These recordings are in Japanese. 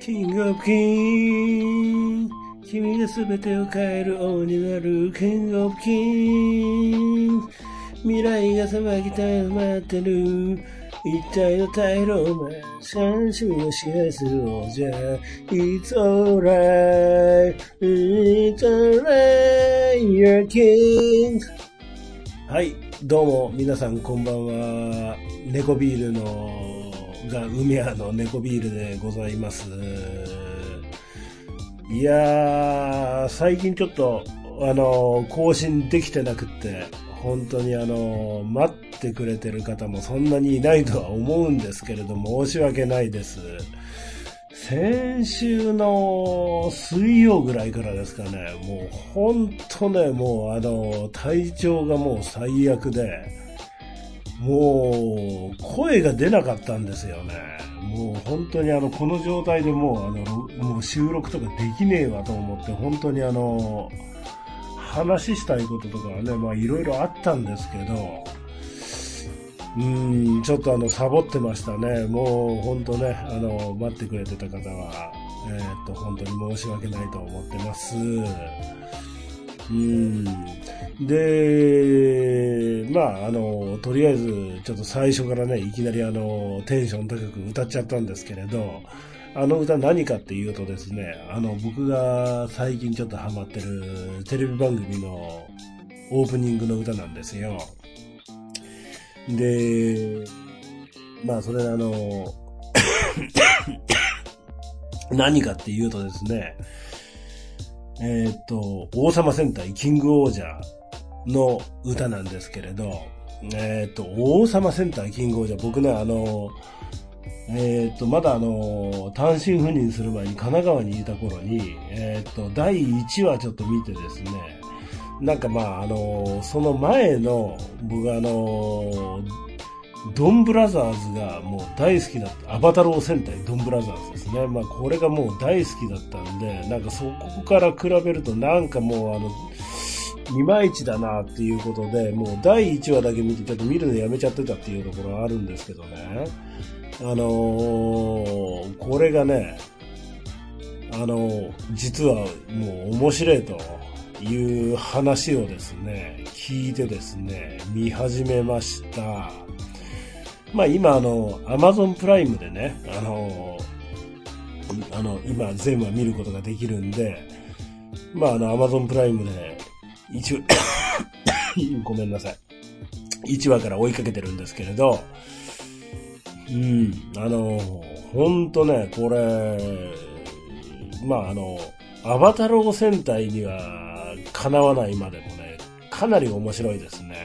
キングオブキン君が全てを変える王になるキングオブキン未来が騒ぎたまってる一体の大ローマン三種を支配する王者。It's alright It's alright You're king. はい、どうも皆さんこんばんは。猫ビールのが海屋の猫ビールでございます。いやー、最近ちょっと、あの、更新できてなくって、本当にあの、待ってくれてる方もそんなにいないとは思うんですけれども、申し訳ないです。先週の水曜ぐらいからですかね、もう本当ね、もうあの、体調がもう最悪で、もう声が出なかったんですよね。もう本当にあの、この状態でもうあの、もう収録とかできねえわと思って、本当にあの、話したいこととかはね、まあいろいろあったんですけど、うん、ちょっとあの、サボってましたね。もう、本当ね、あの、待ってくれてた方は、えーっと、本当に申し訳ないと思ってます。うん。で、まあ、あの、とりあえず、ちょっと最初からね、いきなりあの、テンション高く歌っちゃったんですけれど、あの歌何かっていうとですね、あの、僕が最近ちょっとハマってるテレビ番組のオープニングの歌なんですよ。で、まあ、それあの、何かっていうとですね、えーっと、王様戦隊キングオージャーの歌なんですけれど、えーっと、王様戦隊キングオージャー、僕ね、あの、えーっと、まだあの、単身赴任する前に神奈川にいた頃に、えっと、第1話ちょっと見てですね、なんかまあ、あの、その前の、僕あの、ドンブラザーズがもう大好きだった。アバタロー戦隊ドンブラザーズですね。まあこれがもう大好きだったんで、なんかそこから比べるとなんかもうあの、いまいちだなっていうことで、もう第1話だけ見てちょっと見るのやめちゃってたっていうところはあるんですけどね。あのーこれがね、あの実はもう面白いという話をですね、聞いてですね、見始めました。まあ今あの、アマゾンプライムでね、あの、あの、今全話見ることができるんで、まああの、アマゾンプライムで、一応、ごめんなさい。1話から追いかけてるんですけれど、うん、あの、ほんとね、これ、まああの、アバタロー戦隊にはかなわないまでもね、かなり面白いですね。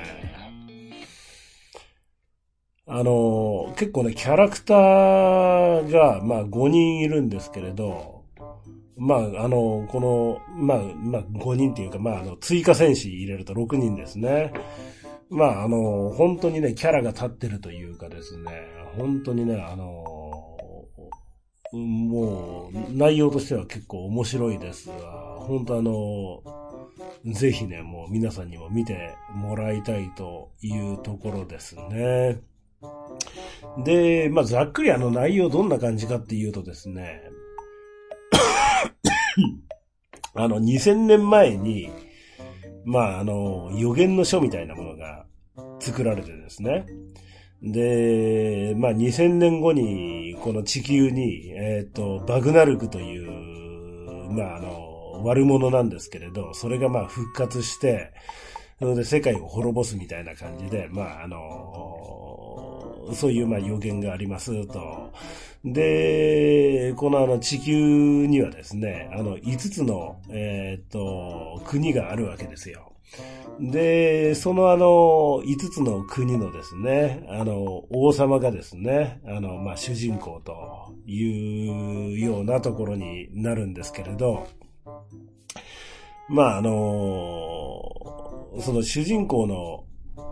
あの、結構ね、キャラクターが、まあ、5人いるんですけれど、まあ、あの、この、まあ、まあ、5人っていうか、まあ、あの、追加戦士入れると6人ですね。まあ、あの、本当にね、キャラが立ってるというかですね、本当にね、あの、もう、内容としては結構面白いですが、本当あの、ぜひね、もう皆さんにも見てもらいたいというところですね。で、まあ、ざっくりあの内容どんな感じかっていうとですね、あの、2000年前に、まあ、あの、予言の書みたいなものが作られてですね。で、まあ、2000年後に、この地球に、えっ、と、バグナルクという、まあ、あの、悪者なんですけれど、それがまあ復活して、なので世界を滅ぼすみたいな感じで、まあ、あの、そういうまあ予言がありますと。で、このあの地球にはですね、あの5つの、えーと、国があるわけですよ。で、そのあの、5つの国のですね、あの、王様がですね、あの、まあ、主人公というようなところになるんですけれど、まあ、あの、その主人公の、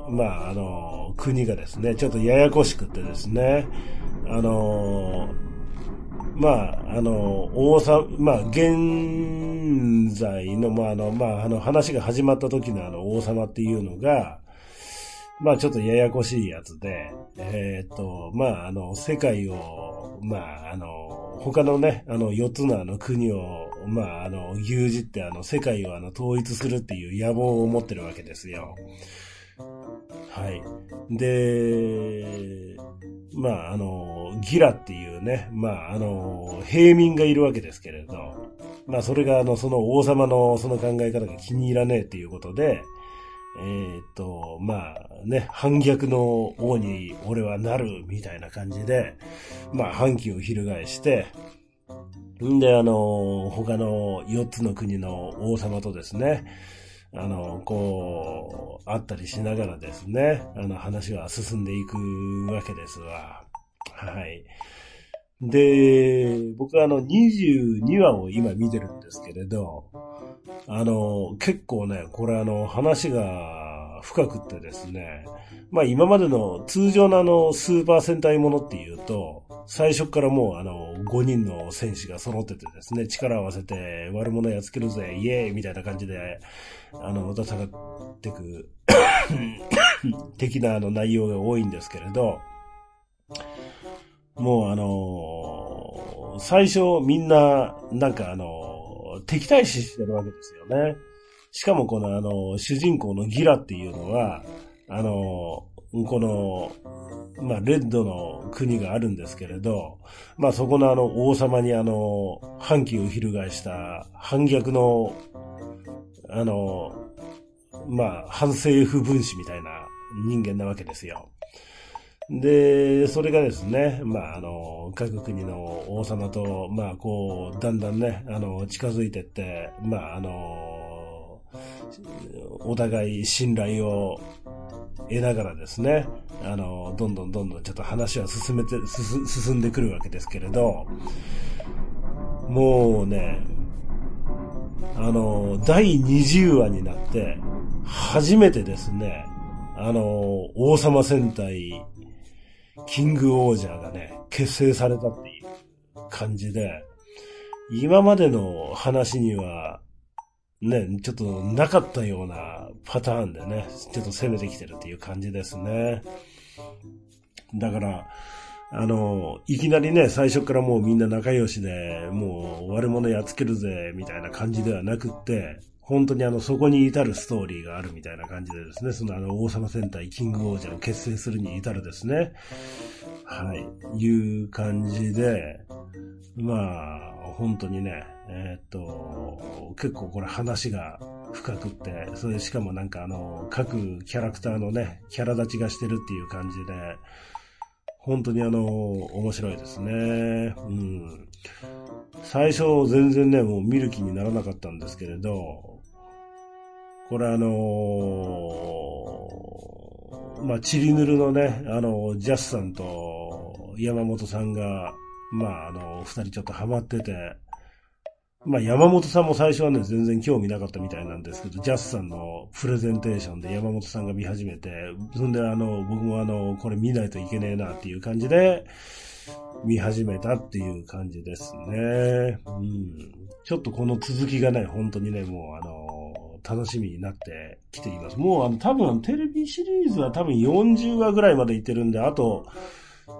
まあ、あの、国がですね、ちょっとややこしくてですね、あの、まあ、あの、王様、まあ、現在の、まあ、あの、まあ、あの、話が始まった時のあの、王様っていうのが、まあちょっとややこしいやつで、えー、と、まああの、世界を、まああの、他のね、あの、4つのあの国を、まああの、牛耳ってあの、世界をあの、統一するっていう野望を持ってるわけですよ。はい。で、まあ、あの、ギラっていうね、まあ、あの、平民がいるわけですけれど、まあ、それが、あの、その王様のその考え方が気に入らねえっていうことで、えー、と、まあね、反逆の王に俺はなるみたいな感じで、まあ反旗を翻して、んで、あの、他の4つの国の王様とですね、あの、こう、あったりしながらですね、あの話は進んでいくわけですわ。はい。で、僕はあの22話を今見てるんですけれど、あの、結構ね、これあの話が深くってですね、まあ今までの通常のあのスーパー戦隊ものっていうと、最初からもうあの5人の戦士が揃っててですね、力を合わせて悪者やっつけるぜ、イエーイみたいな感じで、あの、また下がってく的なあの内容が多いんですけれど、もうあの、最初みんな、なんかあの、敵対視してるわけですよね。しかもこのあの、主人公のギラっていうのは、あのこの、まあ、レッドの国があるんですけれど、まあ、そこのあの、王様にあの、反旗を翻した反逆の、あの、まあ、反政府分子みたいな人間なわけですよ。で、それがですね、まあ、あの、各国の王様と、まあ、こう、だんだんね、あの、近づいてって、まあ、あの、お互い信頼を得ながらですね、あの、どんどんどんどんちょっと話は進めて、進んでくるわけですけれど、もうね、あの、第20話になって、初めてですね、あの、王様戦隊キングオージャーがね、結成されたっていう感じで、今までの話には、ね、ちょっとなかったようなパターンでね、ちょっと攻めてきてるっていう感じですね。だから、あの、いきなりね、最初からもうみんな仲良しで、もう悪者やっつけるぜ、みたいな感じではなくって、本当にあの、そこに至るストーリーがあるみたいな感じでですね、そのあの、王様戦隊キングオージャーを結成するに至るですね、はい、いう感じで、まあ、本当にね、えー、っと、結構これ話が深くって、それしかもなんかあの、各キャラクターのね、キャラ立ちがしてるっていう感じで、本当にあの、面白いですね。うん。最初全然ね、もう見る気にならなかったんですけれど、これあのー、まあ、チリヌルのね、あの、ジャスさんと山本さんが、まあ、あの、二人ちょっとハマってて、まあ、山本さんも最初はね、全然興味なかったみたいなんですけど、ジャスさんのプレゼンテーションで山本さんが見始めて、そんであの、僕もあの、これ見ないといけねえなっていう感じで、見始めたっていう感じですね。うん。ちょっとこの続きがね、本当にね、もうあの、楽しみになってきています。もうあの多分テレビシリーズは多分40話ぐらいまでいってるんで、あと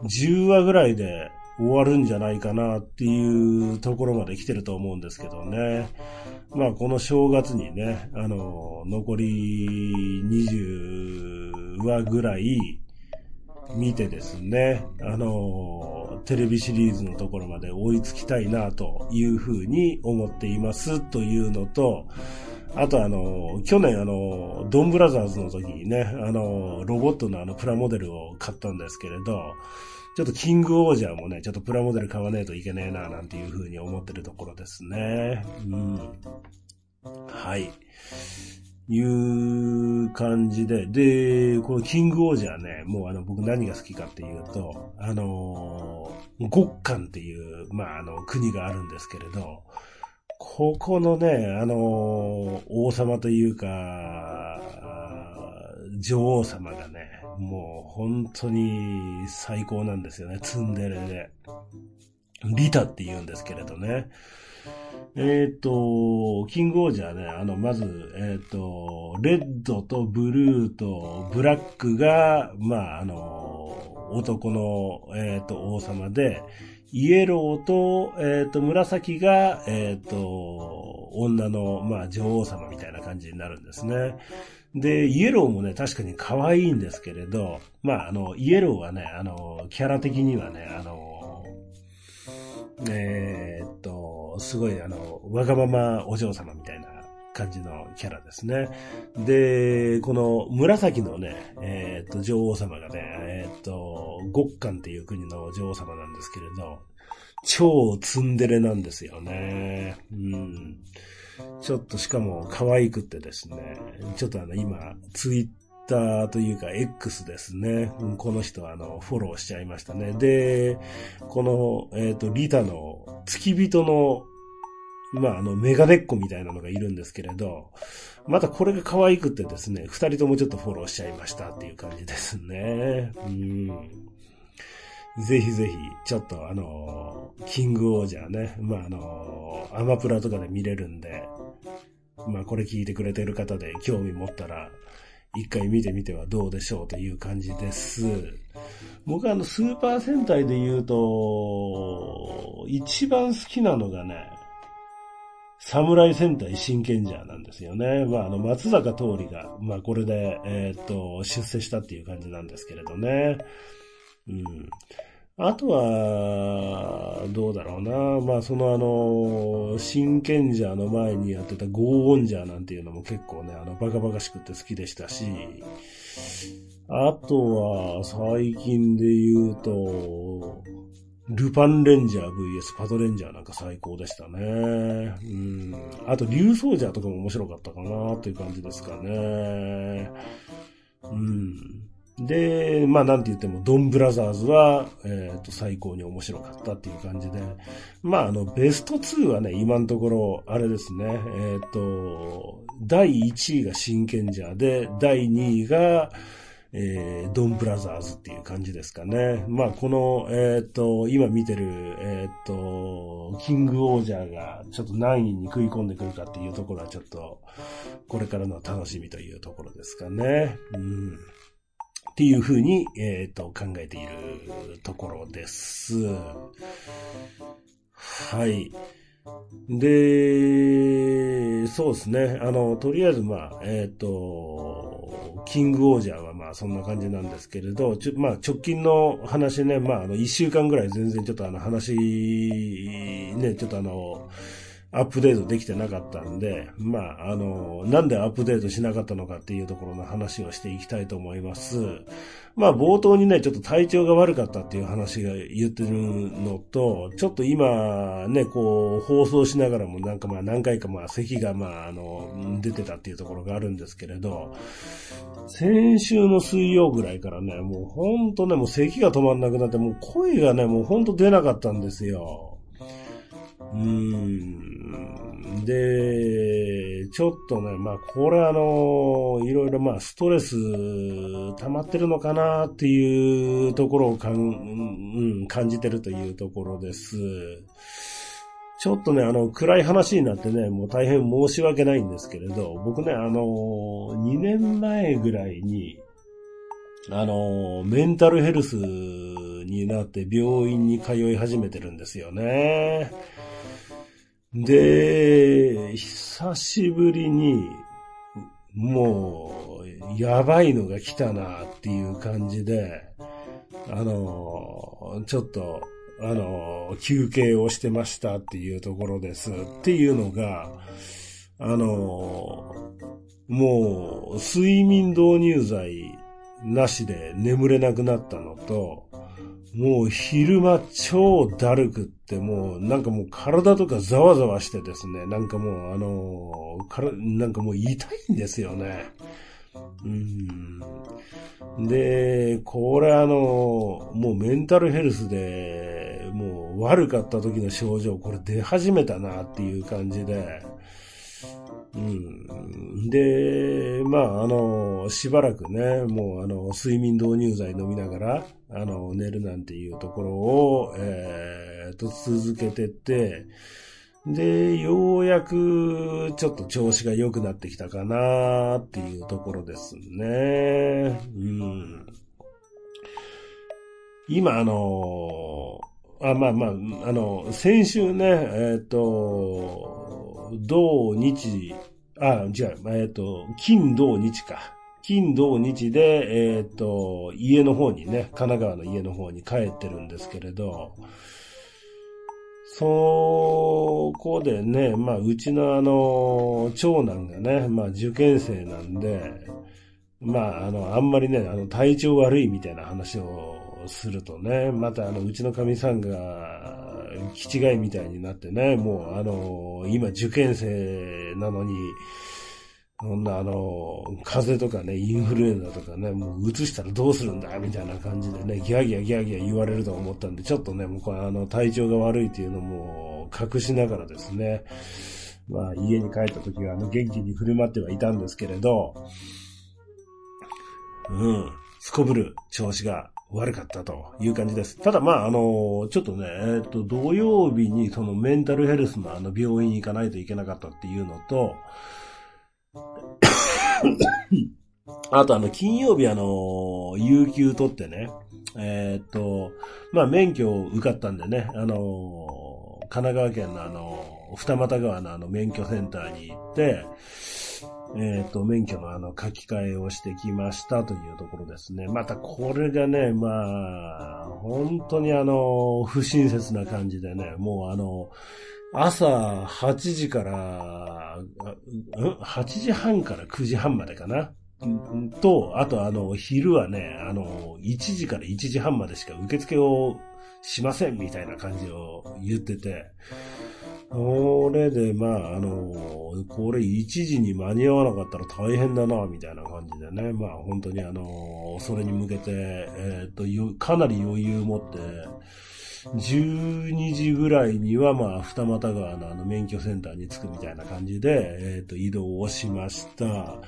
10話ぐらいで終わるんじゃないかなっていうところまで来てると思うんですけどね。まあこの正月にね、あの、残り20話ぐらい見てですね、あの、テレビシリーズのところまで追いつきたいなというふうに思っていますというのと、あとあの、去年あの、ドンブラザーズの時にね、あの、ロボットのあのプラモデルを買ったんですけれど、ちょっとキングオージャーもね、ちょっとプラモデル買わねえといけねえな、なんていう風に思ってるところですね。うん。はい。いう感じで、で、このキングオージャーね、もうあの僕何が好きかっていうと、あの、極寒っていう、まああの国があるんですけれど、ここのね、あのー、王様というか、女王様がね、もう本当に最高なんですよね、ツンデレで。リタって言うんですけれどね。えっ、ー、と、キングオージャーね、あの、まず、えっ、ー、と、レッドとブルーとブラックが、まあ、あの、男の、えっ、ー、と、王様で、イエローと、えっ、と、紫が、えっ、と、女の、まあ、女王様みたいな感じになるんですね。で、イエローもね、確かに可愛いんですけれど、まあ、あの、イエローはね、あの、キャラ的にはね、あの、えー、っと、すごい、あの、わがままお嬢様みたいな感じのキャラですね。で、この紫のね、えー、っと、女王様がね、えー、っと、極寒っていう国の女王様なんですけれど、超ツンデレなんですよね。うん。ちょっとしかも可愛くってですね、ちょっとあの今、ツイッターというか X ですね。この人あの、フォローしちゃいましたね。で、この、えっ、ー、と、リタの付き人の、まあ、あの、メガネっ子みたいなのがいるんですけれど、またこれが可愛くてですね、二人ともちょっとフォローしちゃいましたっていう感じですね。うん。ぜひぜひ、ちょっとあの、キングオージャーね、まああの、アマプラとかで見れるんで、まあこれ聞いてくれてる方で興味持ったら、一回見てみてはどうでしょうという感じです。僕はあの、スーパー戦隊で言うと、一番好きなのがね、侍戦隊真剣者なんですよね。まあ、あの、松坂桃李が、まあ、これで、え、っと、出世したっていう感じなんですけれどね。うん。あとは、どうだろうな。まあ、そのあの、真剣者の前にやってたゴーオンジャーなんていうのも結構ね、あの、バカバカしくて好きでしたし、あとは、最近で言うと、ルパンレンジャー VS パトレンジャーなんか最高でしたね。うん。あと、竜奏者とかも面白かったかなっていう感じですかね。うん。で、まあなんて言っても、ドンブラザーズは、えっ、ー、と、最高に面白かったっていう感じで、まああの、ベスト2はね、今のところ、あれですね、えっ、ー、と、第1位が真剣者で、第2位が、えー、ドンブラザーズっていう感じですかね。まあ、この、えっ、ー、と、今見てる、えっ、ー、と、キングオージャーがちょっと何位に食い込んでくるかっていうところはちょっと、これからの楽しみというところですかね。うん。っていうふうに、えっ、ー、と、考えているところです。はい。で、そうですね。あの、とりあえず、まあ、えっ、ー、と、キングオージャーはまあそんな感じなんですけれど、ちょまあ直近の話ね、まああの一週間ぐらい全然ちょっとあの話、ね、ちょっとあの、アップデートできてなかったんで、まあ、あの、なんでアップデートしなかったのかっていうところの話をしていきたいと思います。まあ、冒頭にね、ちょっと体調が悪かったっていう話が言ってるのと、ちょっと今、ね、こう、放送しながらもなんかまあ何回かまあ咳がまあ、あの、出てたっていうところがあるんですけれど、先週の水曜ぐらいからね、もうほんとね、もう咳が止まんなくなって、もう声がね、もうほんと出なかったんですよ。うん。で、ちょっとね、まあ、これあの、いろいろまあ、ストレス溜まってるのかなっていうところをかん、うん、感じてるというところです。ちょっとね、あの、暗い話になってね、もう大変申し訳ないんですけれど、僕ね、あの、2年前ぐらいに、あの、メンタルヘルスになって病院に通い始めてるんですよね。で、久しぶりに、もう、やばいのが来たなっていう感じで、あの、ちょっと、あの、休憩をしてましたっていうところですっていうのが、あの、もう、睡眠導入剤なしで眠れなくなったのと、もう昼間超だるくってもうなんかもう体とかざわざわしてですね、なんかもうあのからなんかもう痛いんですよね。うん。で、これあの、もうメンタルヘルスで、もう悪かった時の症状、これ出始めたなっていう感じで、うん。で、まあ、あの、しばらくね、もう、あの、睡眠導入剤飲みながら、あの、寝るなんていうところを、えー、と、続けてって、で、ようやく、ちょっと調子が良くなってきたかなっていうところですね。うん。今、あの、あ、まあまあ、あの、先週ね、えっ、ー、と、土日、あ、違う、えっ、ー、と、金土日か。金土日で、えっ、ー、と、家の方にね、神奈川の家の方に帰ってるんですけれど、そこでね、まあ、うちのあの、長男がね、まあ、受験生なんで、まあ、あの、あんまりね、あの、体調悪いみたいな話をするとね、またあの、うちの神さんが、気違いみたいになってね、もうあの、今受験生なのに、そんなあの、風邪とかね、インフルエンザとかね、もう移したらどうするんだみたいな感じでね、ギャギャギャギャ言われると思ったんで、ちょっとね、もうこれあの、体調が悪いっていうのも隠しながらですね、まあ家に帰った時はあの、元気に振る舞ってはいたんですけれど、うん、すこぶる調子が悪かったという感じです。ただまあ、あの、ちょっとね、えっ、と、土曜日にそのメンタルヘルスのあの病院に行かないといけなかったっていうのと、あとあの、金曜日あの、有給取ってね、えっ、と、まあ免許を受かったんでね、あの、神奈川県のあの、二俣川のあの免許センターに行って、えっ、ー、と、免許のあの書き換えをしてきましたというところですね。またこれがね、まあ、本当にあの、不親切な感じでね、もうあの、朝8時から、8時半から9時半までかな。と、あとあの、昼はね、あの、1時から1時半までしか受付をしませんみたいな感じを言ってて、これで、まあ、あの、これ1時に間に合わなかったら大変だな、みたいな感じでね。まあ、本当にあの、それに向けて、えっ、と、かなり余裕を持って、12時ぐらいには、まあ、二俣川のあの免許センターに着くみたいな感じで、えっ、と、移動をしました。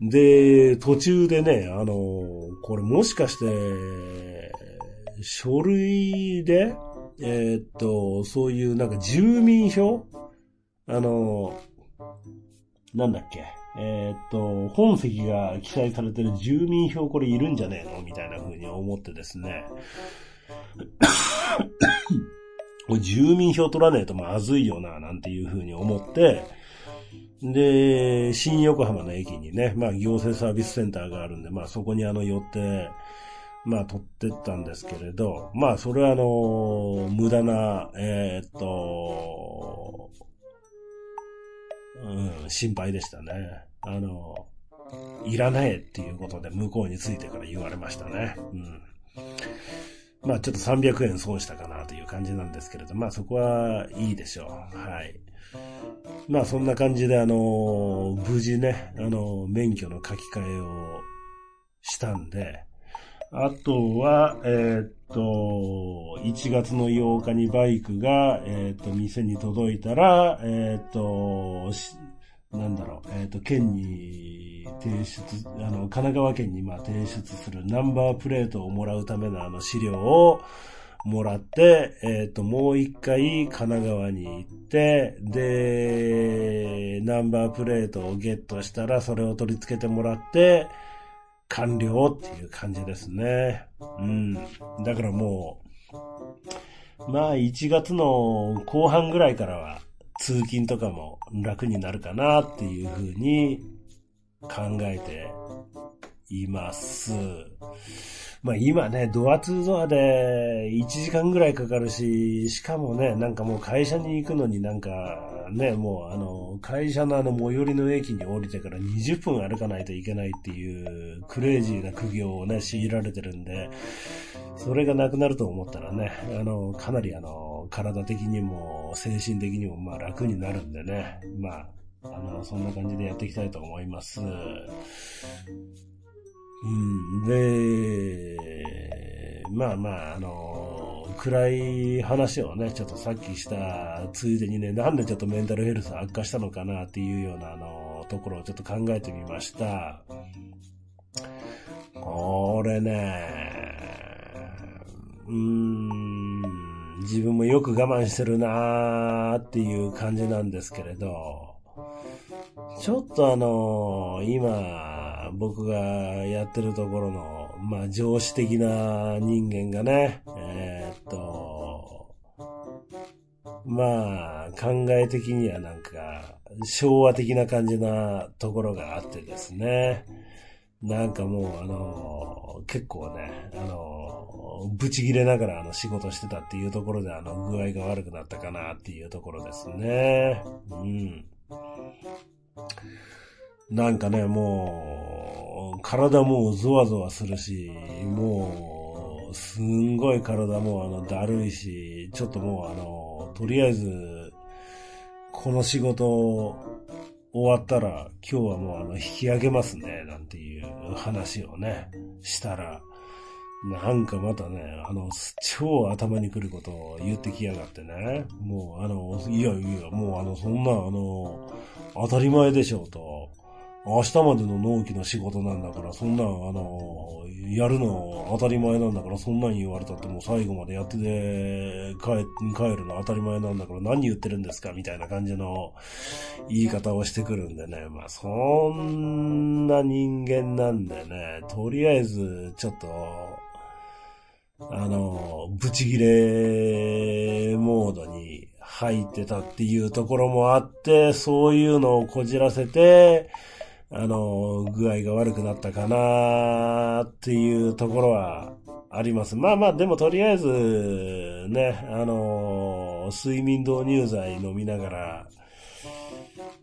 で、途中でね、あの、これもしかして、書類で、えー、っと、そういうなんか住民票？あの、なんだっけ？えー、っと、本籍が記載されてる住民票これいるんじゃねえの？みたいな風に思ってですね。住民票取らねえとまずいよな、なんていう風に思って、で、新横浜の駅にね、まあ行政サービスセンターがあるんで、まあそこにあの寄って、まあ、取ってったんですけれど、まあ、それはあの、無駄な、えー、っと、うん、心配でしたね。あの、いらないっていうことで向こうについてから言われましたね。うん。まあちょっと300円損したかなという感じなんですけれど、まあそこはいいでしょう。はい。まあそんな感じであの、無事ね、あの、免許の書き換えをしたんで、あとは、えー、っと、1月の8日にバイクが、えー、っと、店に届いたら、えー、っと、なんだろう、えっ、と、県に提出、あの、神奈川県にまあ提出するナンバープレートをもらうためのあの資料をもらって、えっ、と、もう一回神奈川に行って、で、ナンバープレートをゲットしたらそれを取り付けてもらって、完了っていう感じですね。うん。だからもう、まあ1月の後半ぐらいからは通勤とかも楽になるかなっていうふうに考えています。まあ今ね、ドア2ドアで1時間ぐらいかかるし、しかもね、なんかもう会社に行くのになんかね、もうあの、会社のあの最寄りの駅に降りてから20分歩かないといけないっていうクレイジーな苦行をね、強いられてるんで、それがなくなると思ったらね、あの、かなりあの、体的にも精神的にもまあ楽になるんでね、まあ、あの、そんな感じでやっていきたいと思います。うん、で、まあまあ、あの、暗い話をね、ちょっとさっきしたついでにね、なんでちょっとメンタルヘルス悪化したのかなっていうような、あの、ところをちょっと考えてみました。これね、うーん、自分もよく我慢してるなーっていう感じなんですけれど、ちょっとあの、今、僕がやってるところの、まあ、上司的な人間がね、まあ、考え的にはなんか、昭和的な感じなところがあってですね。なんかもう、あの、結構ね、あのー、ブチ切れながらあの仕事してたっていうところであの具合が悪くなったかなっていうところですね。うん。なんかね、もう、体もゾワゾワするし、もう、すんごい体もあの、だるいし、ちょっともうあの、とりあえず、この仕事、終わったら、今日はもうあの、引き上げますね、なんていう話をね、したら、なんかまたね、あの、超頭に来ることを言ってきやがってね。もうあの、いやいや、もうあの、そんなあの、当たり前でしょうと。明日までの納期の仕事なんだから、そんなん、あの、やるの当たり前なんだから、そんなん言われたってもう最後までやってで、帰、帰るの当たり前なんだから何言ってるんですかみたいな感じの言い方をしてくるんでね。まあ、そんな人間なんでね、とりあえず、ちょっと、あの、ブチギレモードに入ってたっていうところもあって、そういうのをこじらせて、あの、具合が悪くなったかなっていうところはあります。まあまあ、でもとりあえず、ね、あの、睡眠導入剤飲みながら、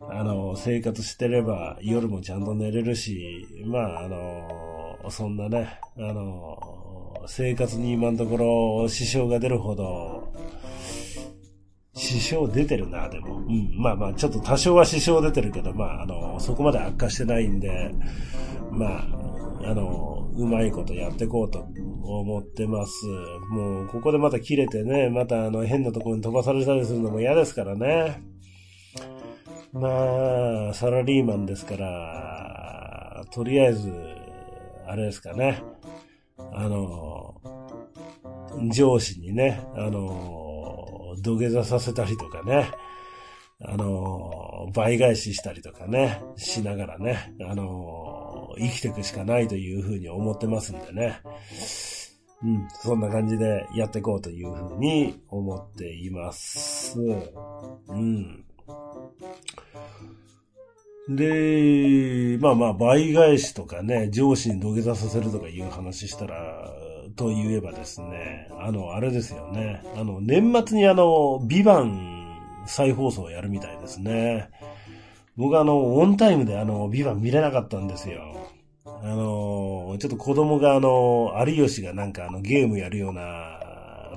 あの、生活してれば夜もちゃんと寝れるし、まあ、あの、そんなね、あの、生活に今のところ支障が出るほど、支障出てるな、でも。うん。まあまあ、ちょっと多少は支障出てるけど、まあ、あの、そこまで悪化してないんで、まあ、あの、うまいことやっていこうと思ってます。もう、ここでまた切れてね、またあの、変なところに飛ばされたりするのも嫌ですからね。まあ、サラリーマンですから、とりあえず、あれですかね。あの、上司にね、あの、土下座させたりとかね、あの、倍返ししたりとかね、しながらね、あの、生きていくしかないというふうに思ってますんでね。うん、そんな感じでやっていこうというふうに思っています。うん。で、まあまあ、倍返しとかね、上司に土下座させるとかいう話したら、と言えばですね、あの、あれですよね。あの、年末にあの、ビバン再放送をやるみたいですね。僕あの、オンタイムであの、ビバン見れなかったんですよ。あの、ちょっと子供があの、有吉がなんかあの、ゲームやるような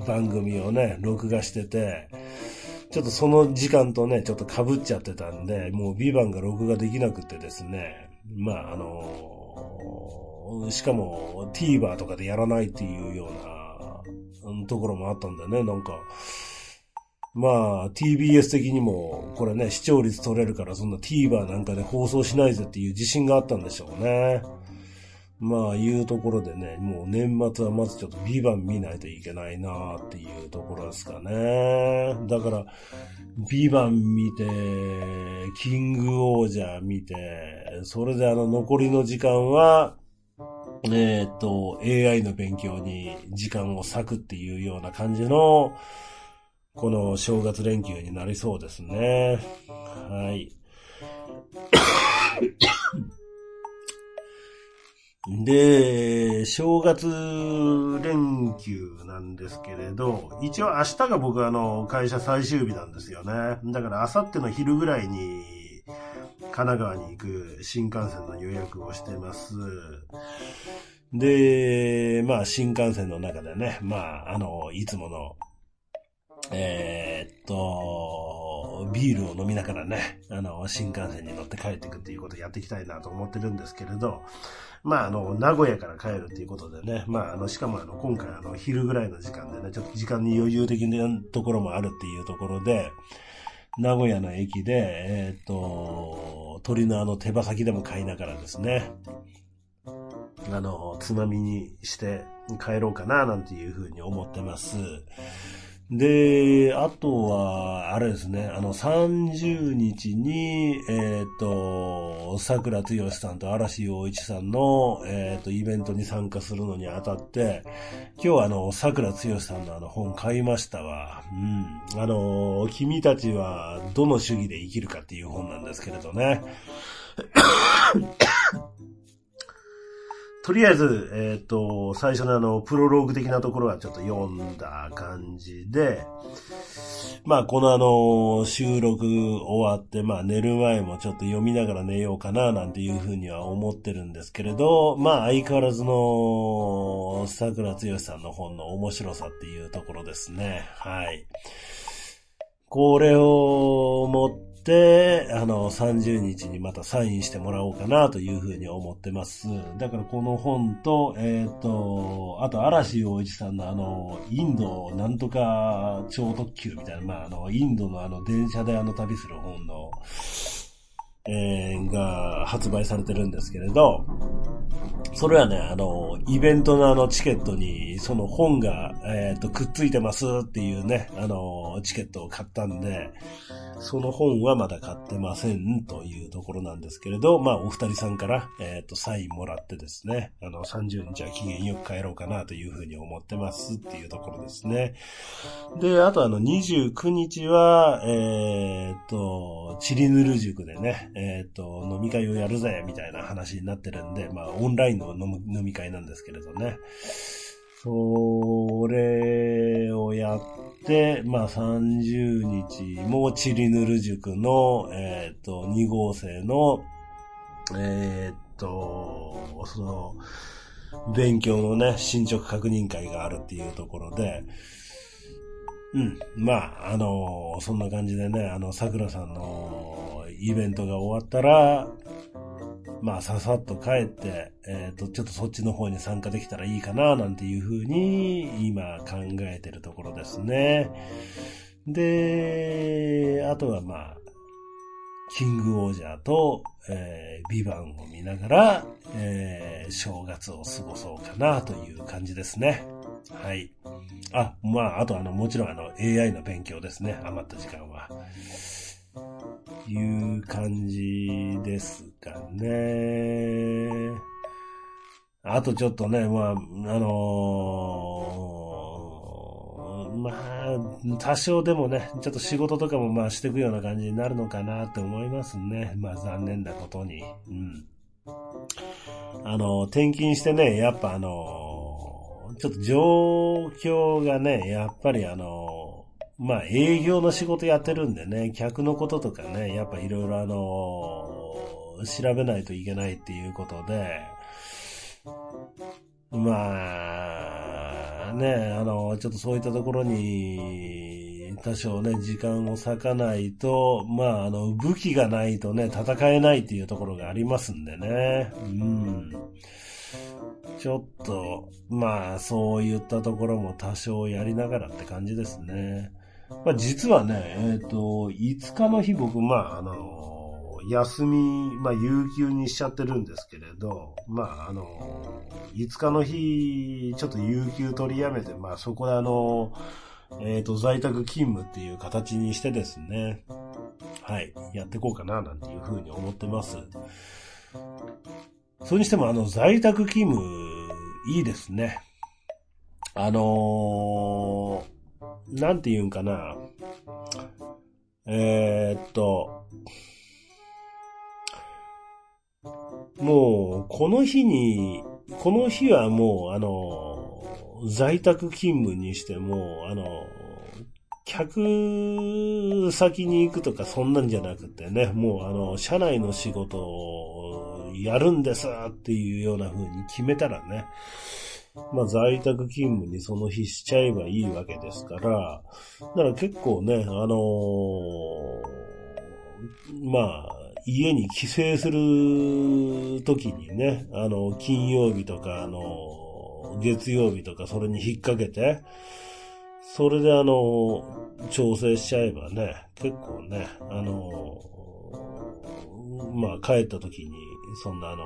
番組をね、録画してて、ちょっとその時間とね、ちょっと被っちゃってたんで、もうビバンが録画できなくてですね、まああの、しかも TVer とかでやらないっていうようなところもあったんだよね、なんか。まあ、TBS 的にも、これね、視聴率取れるからそんな TVer なんかで放送しないぜっていう自信があったんでしょうね。まあ、いうところでね、もう年末はまずちょっとビバン見ないといけないなっていうところですかね。だから、ビバン見て、キングオージャー見て、それであの残りの時間は、えっ、と、AI の勉強に時間を割くっていうような感じの、この正月連休になりそうですね。はい。で、正月連休なんですけれど、一応明日が僕あの、会社最終日なんですよね。だから明後日の昼ぐらいに、神奈川に行く新幹線の予約をしてます。で、まあ新幹線の中でね、まああの、いつもの、えー、っと、ビールを飲みながらね、あの、新幹線に乗って帰っていくっていうことをやっていきたいなと思ってるんですけれど、まあ、あの、名古屋から帰るっていうことでね、まあ、あの、しかもあの、今回あの、昼ぐらいの時間でね、ちょっと時間に余裕的なところもあるっていうところで、名古屋の駅で、えっ、ー、と、鳥のあの手羽先でも買いながらですね、あの、つまみにして帰ろうかな、なんていうふうに思ってます。で、あとは、あれですね、あの、30日に、えっ、ー、と、桜剛さんと嵐陽一さんの、えっ、ー、と、イベントに参加するのにあたって、今日はあの、桜剛さんのあの本買いましたわ。うん。あの、君たちはどの主義で生きるかっていう本なんですけれどね。とりあえず、えっ、ー、と、最初のあの、プロローグ的なところはちょっと読んだ感じで、まあ、このあの、収録終わって、まあ、寝る前もちょっと読みながら寝ようかな、なんていうふうには思ってるんですけれど、まあ、相変わらずの、桜剛さんの本の面白さっていうところですね。はい。これを持っ、あの、30日にまたサインしてもらおうかなというふうに思ってます。だからこの本と、えっ、ー、と、あと嵐洋一さんのあの、インドなんとか超特急みたいな、まあ、あの、インドのあの、電車であの旅する本の、えー、が発売されてるんですけれど、それはね、あの、イベントのあのチケットに、その本が、えっ、ー、と、くっついてますっていうね、あの、チケットを買ったんで、その本はまだ買ってませんというところなんですけれど、まあ、お二人さんから、えっ、ー、と、サインもらってですね、あの、30日は期限よく帰ろうかなというふうに思ってますっていうところですね。で、あとあの、29日は、えっ、ー、と、チリヌル塾でね、えっ、ー、と、飲み会をやるぜ、みたいな話になってるんで、まあ、オンラインの飲み会なんですけれどね。それをやって、まあ30日もチリヌル塾の、えっ、ー、と、2号生の、えっ、ー、と、その、勉強のね、進捗確認会があるっていうところで、うん。まあ、あのそんな感じでね、あの、桜さんのイベントが終わったら、まあ、ささっと帰って、えっ、ー、と、ちょっとそっちの方に参加できたらいいかな、なんていうふうに、今考えてるところですね。で、あとはまあ、キングオージャーと、えー、ビバンを見ながら、えー、正月を過ごそうかなという感じですね。はい。あ、まあ、あとあの、もちろんあの、AI の勉強ですね。余った時間は。いう感じですかね。あとちょっとね、まあ、あのー、まあ、多少でもね、ちょっと仕事とかもまあしていくような感じになるのかなって思いますね。まあ残念なことに。うん。あの、転勤してね、やっぱあの、ちょっと状況がね、やっぱりあの、まあ営業の仕事やってるんでね、客のこととかね、やっぱいろいろあの、調べないといけないっていうことで、まあ、ね、あの、ちょっとそういったところに、多少ね、時間を割かないと、まあ、あの、武器がないとね、戦えないっていうところがありますんでね。うん。ちょっと、まあ、そういったところも多少やりながらって感じですね。まあ、実はね、えっ、ー、と、5日の日僕、まあ、あの、休み、まあ、有給にしちゃってるんですけれど、まあ、あの、5日の日、ちょっと有給取りやめて、まあ、そこであの、えっ、ー、と、在宅勤務っていう形にしてですね、はい、やっていこうかな、なんていうふうに思ってます。それにしても、あの、在宅勤務、いいですね。あのーなんて言うんかな。えー、っと、もう、この日に、この日はもう、あの、在宅勤務にしても、あの、客先に行くとかそんなんじゃなくてね、もうあの、社内の仕事をやるんですっていうような風に決めたらね、まあ在宅勤務にその日しちゃえばいいわけですから、だから結構ね、あのー、まあ、家に帰省する時にね、あの、金曜日とか、あの、月曜日とかそれに引っ掛けて、それであの、調整しちゃえばね、結構ね、あの、まあ帰った時に、そんなあの、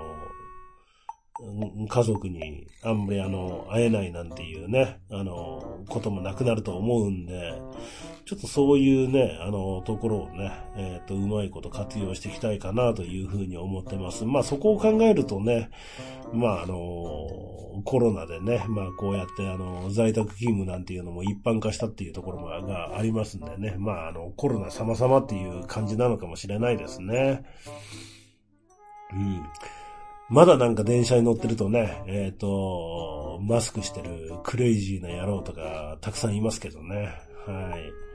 家族にあんまりあの、会えないなんていうね、あの、こともなくなると思うんで、ちょっとそういうね、あの、ところをね、えっ、ー、と、うまいこと活用していきたいかなというふうに思ってます。まあそこを考えるとね、まああの、コロナでね、まあこうやってあの、在宅勤務なんていうのも一般化したっていうところがありますんでね、まああの、コロナ様々っていう感じなのかもしれないですね。うん。まだなんか電車に乗ってるとね、えっ、ー、と、マスクしてるクレイジーな野郎とかたくさんいますけどね。はい。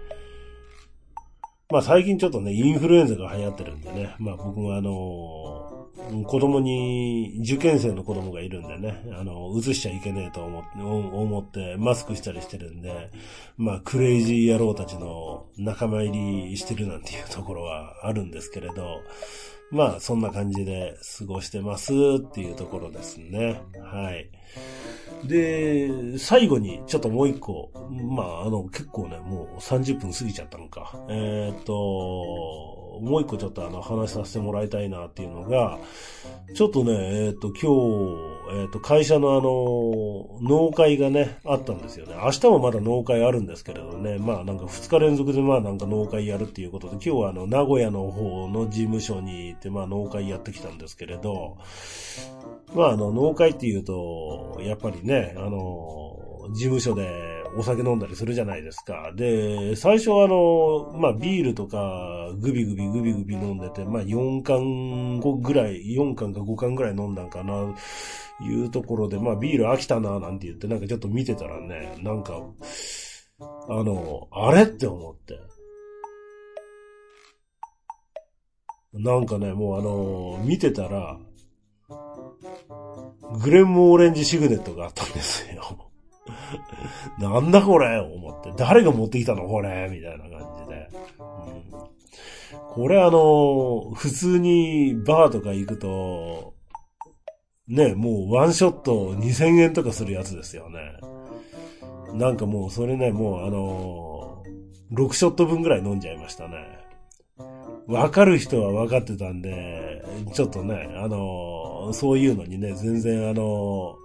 まあ最近ちょっとね、インフルエンザが流行ってるんでね、まあ僕もあの、子供に、受験生の子供がいるんでね、あの、移しちゃいけねえと思って、思ってマスクしたりしてるんで、まあクレイジー野郎たちの仲間入りしてるなんていうところはあるんですけれど、まあ、そんな感じで過ごしてますっていうところですね。はい。で、最後にちょっともう一個、まあ、あの、結構ね、もう30分過ぎちゃったのか。えー、と、もう一個ちょっとあの、話させてもらいたいなっていうのが、ちょっとね、えー、っと、今日、えー、っと、会社のあの、農会がね、あったんですよね。明日もまだ農会あるんですけれどね、まあなんか2日連続でまあなんか農会やるっていうことで、今日はあの、名古屋の方の事務所に行って、まあ農会やってきたんですけれど、まああの、農会っていうと、やっぱりね、あの、事務所でお酒飲んだりするじゃないですか。で、最初はあの、まあビールとかグビグビグビグビ飲んでて、まあ4缶5ぐらい、4缶か5缶ぐらい飲んだんかな、いうところで、まあビール飽きたな、なんて言ってなんかちょっと見てたらね、なんか、あの、あれって思って。なんかね、もうあの、見てたら、グレンモオレンジシグネットがあったんですよ。なんだこれ思って。誰が持ってきたの？これみたいな感じで。これあの、普通にバーとか行くと、ね、もうワンショット2000円とかするやつですよね。なんかもうそれね、もうあの、6ショット分ぐらい飲んじゃいましたね。わかる人はわかってたんで、ちょっとね、あの、そういうのにね、全然あの、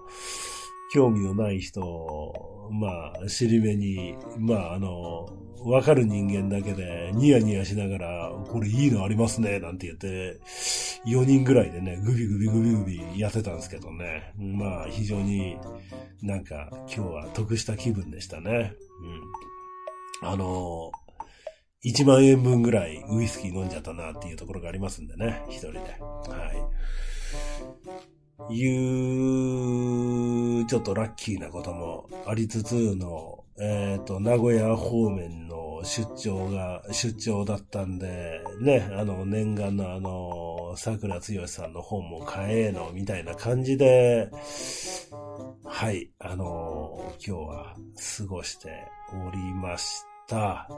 興味のない人を、まあ、尻目に、まあ、あの、わかる人間だけで、ニヤニヤしながら、これいいのありますね、なんて言って、4人ぐらいでね、グビグビグビグビやってたんですけどね。まあ、非常になんか、今日は得した気分でしたね。うん。あの、1万円分ぐらいウイスキー飲んじゃったなっていうところがありますんでね、一人で。はい。いう、ちょっとラッキーなこともありつつの、えっ、ー、と、名古屋方面の出張が、出張だったんで、ね、あの、念願のあの、桜つよしさんの本も買えの、みたいな感じで、はい、あの、今日は過ごしておりました。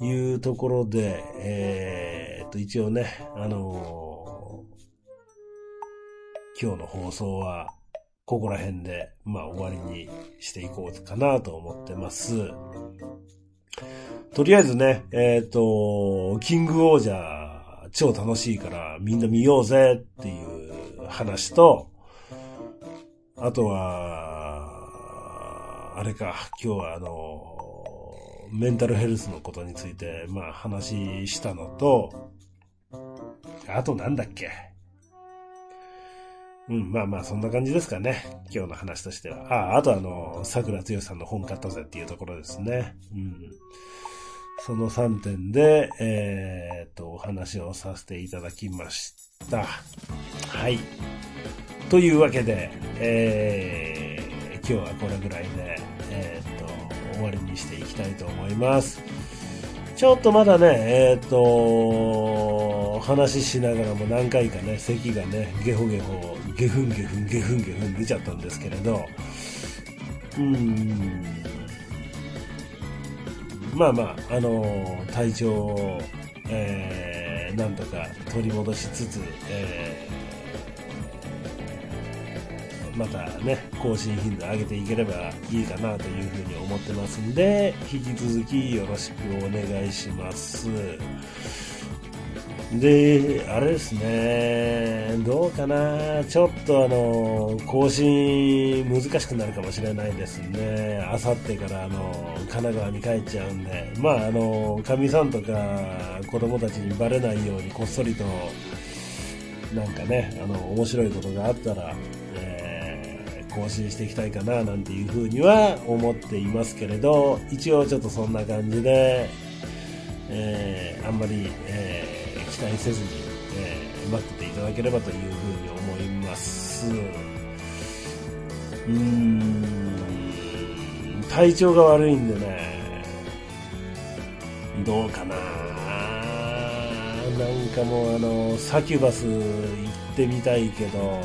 いうところで、えっ、ー、と、一応ね、あの今日の放送は、ここら辺で、まあ終わりにしていこうかなと思ってます。とりあえずね、えっ、ー、と、キングオージャー超楽しいからみんな見ようぜっていう話と、あとは、あれか、今日はあの、メンタルヘルスのことについて、まあ話したのと、あとなんだっけ？うん、まあまあ、そんな感じですかね。今日の話としては。ああ、あとあの、桜つよさんの本買ったぜっていうところですね。うん。その3点で、えー、っと、お話をさせていただきました。はい。というわけで、えー、今日はこれぐらいで、えー、っと、終わりにしていきたいと思います。ちょっとまだね、えっ、と、話しながらも何回かね、咳がね、ゲホゲホ、ゲフンゲフン、ゲフンゲフン出ちゃったんですけれど、うん、まあまあ、あの、体調を、えー、なんとか取り戻しつつ、えーまたね、更新頻度上げていければいいかなというふうに思ってますんで、引き続きよろしくお願いします。で、あれですね、どうかな、ちょっとあの、更新難しくなるかもしれないですね。あさってからあの、神奈川に帰っちゃうんで、まああの、かみさんとか子供たちにバレないようにこっそりと、なんかね、あの、面白いことがあったら、えー、更新していきたいかな、なんていうふうには思っていますけれど、一応ちょっとそんな感じで、えー、あんまり、えー期待せずに、えー、待ってていただければというふうに思います。うーん、体調が悪いんでね、どうかななんかもうあの、サキュバス行ってみたいけど、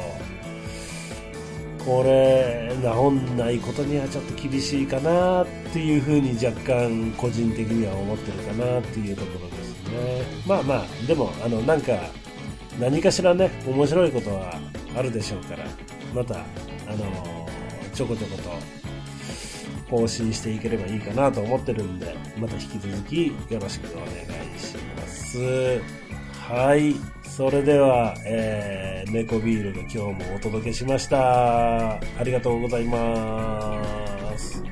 これ、治んないことにはちょっと厳しいかなっていうふうに若干個人的には思ってるかなっていうところで。ね。まあまあ、でも、あの、なんか、何かしらね、面白いことはあるでしょうから、また、あの、ちょこちょこと更新していければいいかなと思ってるんで、また引き続きよろしくお願いします。はい。それでは、えー、猫ビールで今日もお届けしました。ありがとうございます。